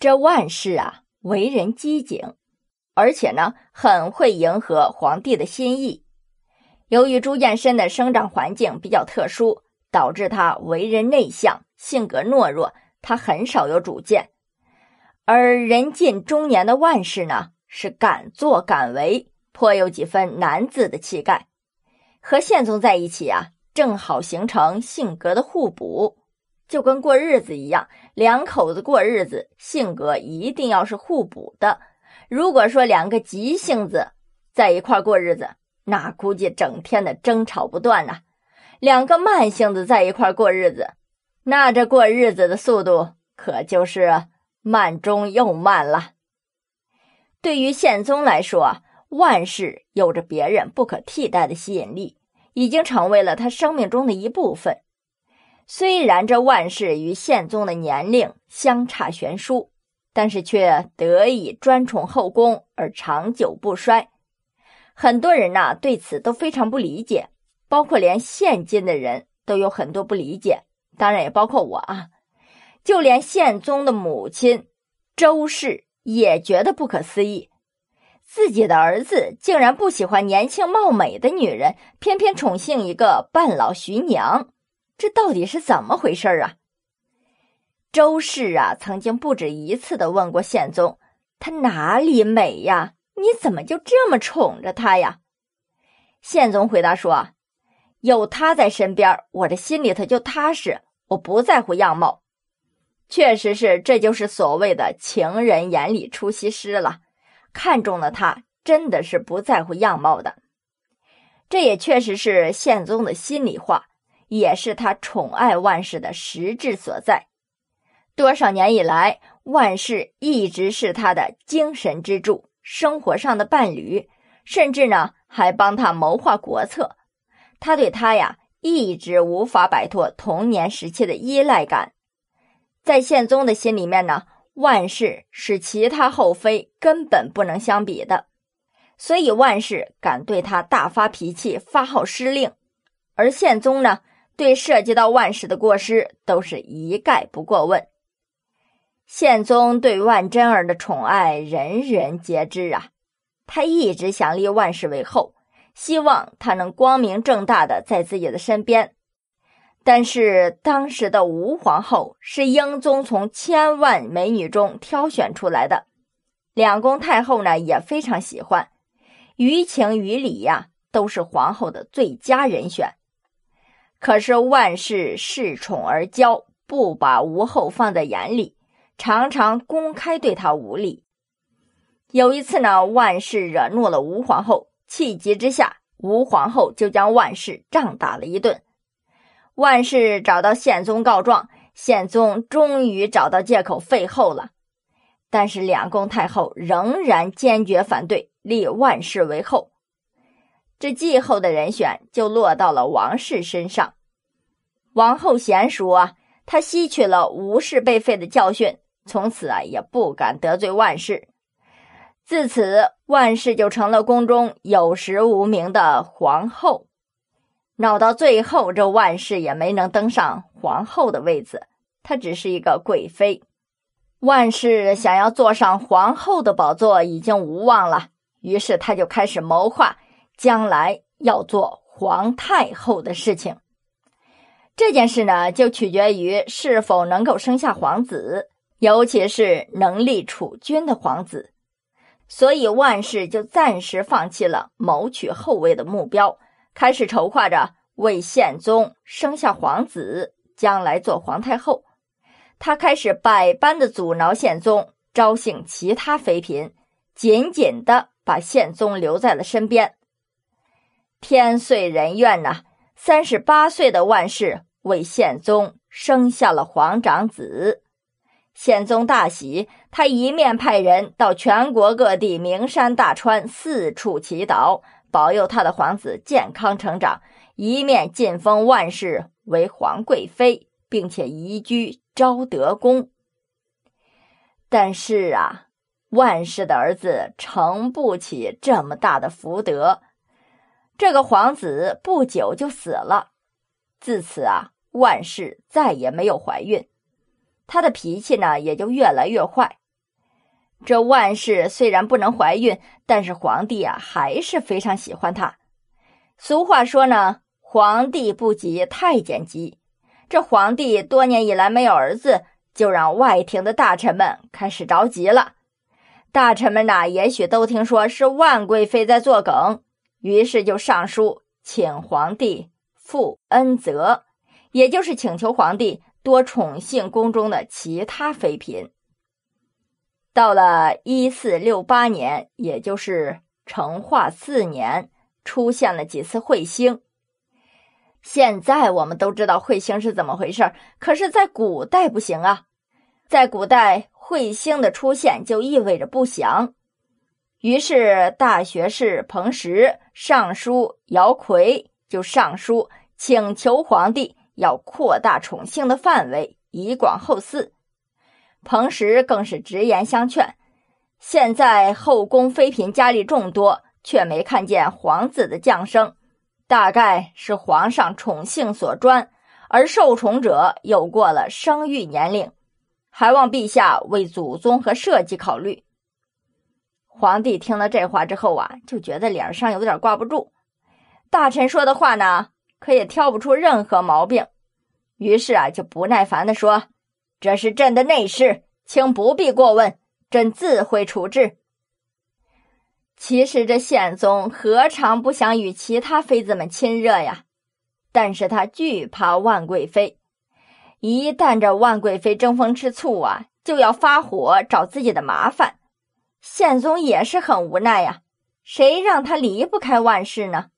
这万氏啊，为人机警，而且呢，很会迎合皇帝的心意。由于朱见深的生长环境比较特殊，导致他为人内向，性格懦弱，他很少有主见。而人近中年的万氏呢，是敢作敢为，颇有几分男子的气概。和宪宗在一起啊，正好形成性格的互补，就跟过日子一样，两口子过日子，性格一定要是互补的。如果说两个急性子在一块过日子，那估计整天的争吵不断呐，两个慢性子在一块过日子，那这过日子的速度可就是慢中又慢了。对于宪宗来说，万氏有着别人不可替代的吸引力，已经成为了他生命中的一部分。虽然这万氏与宪宗的年龄相差悬殊，但是却得以专宠后宫而长久不衰。很多人呐对此都非常不理解，包括连现今的人都有很多不理解，当然也包括我啊。就连宪宗的母亲周氏也觉得不可思议，自己的儿子竟然不喜欢年轻貌美的女人，偏偏宠幸一个半老徐娘，这到底是怎么回事啊？周氏啊曾经不止一次的问过宪宗：“她哪里美呀？”你怎么就这么宠着他呀？宪宗回答说：“有他在身边，我这心里头就踏实，我不在乎样貌。确实是，这就是所谓的情人眼里出西施了。看中了他，真的是不在乎样貌的。这也确实是宪宗的心里话，也是他宠爱万氏的实质所在。多少年以来，万氏一直是他的精神支柱。”生活上的伴侣，甚至呢还帮他谋划国策。他对他呀一直无法摆脱童年时期的依赖感。在宪宗的心里面呢，万氏是其他后妃根本不能相比的，所以万氏敢对他大发脾气、发号施令。而宪宗呢，对涉及到万氏的过失都是一概不过问。宪宗对万贞儿的宠爱，人人皆知啊。他一直想立万氏为后，希望她能光明正大的在自己的身边。但是当时的吴皇后是英宗从千万美女中挑选出来的，两宫太后呢也非常喜欢，于情于理呀都是皇后的最佳人选。可是万氏恃宠而骄，不把吴后放在眼里。常常公开对他无礼。有一次呢，万氏惹怒了吴皇后，气急之下，吴皇后就将万氏杖打了一顿。万氏找到宪宗告状，宪宗终于找到借口废后了。但是两宫太后仍然坚决反对立万氏为后，这继后的人选就落到了王氏身上。王后娴熟啊，她吸取了吴氏被废的教训。从此啊，也不敢得罪万氏。自此，万氏就成了宫中有实无名的皇后。闹到最后，这万氏也没能登上皇后的位子，她只是一个贵妃。万氏想要坐上皇后的宝座已经无望了，于是她就开始谋划将来要做皇太后的事情。这件事呢，就取决于是否能够生下皇子。尤其是能力储君的皇子，所以万氏就暂时放弃了谋取后位的目标，开始筹划着为宪宗生下皇子，将来做皇太后。他开始百般的阻挠宪宗，招幸其他妃嫔，紧紧的把宪宗留在了身边。天遂人愿呐，三十八岁的万氏为宪宗生下了皇长子。宪宗大喜，他一面派人到全国各地名山大川四处祈祷，保佑他的皇子健康成长；一面晋封万氏为皇贵妃，并且移居昭德宫。但是啊，万氏的儿子承不起这么大的福德，这个皇子不久就死了。自此啊，万氏再也没有怀孕。他的脾气呢，也就越来越坏，这万氏虽然不能怀孕，但是皇帝啊还是非常喜欢她。俗话说呢，皇帝不急太监急。这皇帝多年以来没有儿子，就让外廷的大臣们开始着急了。大臣们呐，也许都听说是万贵妃在作梗，于是就上书请皇帝复恩泽，也就是请求皇帝多宠幸宫中的其他妃嫔。到了一四六八年，也就是成化四年，出现了几次彗星。现在我们都知道彗星是怎么回事可是，在古代不行啊，在古代彗星的出现就意味着不祥。于是，大学士彭实上书姚奎就上书请求皇帝要扩大宠幸的范围，以广后嗣。彭时更是直言相劝：现在后宫妃嫔佳丽众多，却没看见皇子的降生，大概是皇上宠幸所专，而受宠者又过了生育年龄，还望陛下为祖宗和社稷考虑。皇帝听了这话之后啊，就觉得脸上有点挂不住。大臣说的话呢，可也挑不出任何毛病，于是啊，就不耐烦地说。这是朕的内事，请不必过问，朕自会处置。其实这宪宗何尝不想与其他妃子们亲热呀？但是他惧怕万贵妃，一旦这万贵妃争风吃醋啊，就要发火找自己的麻烦。宪宗也是很无奈呀，谁让他离不开万氏呢？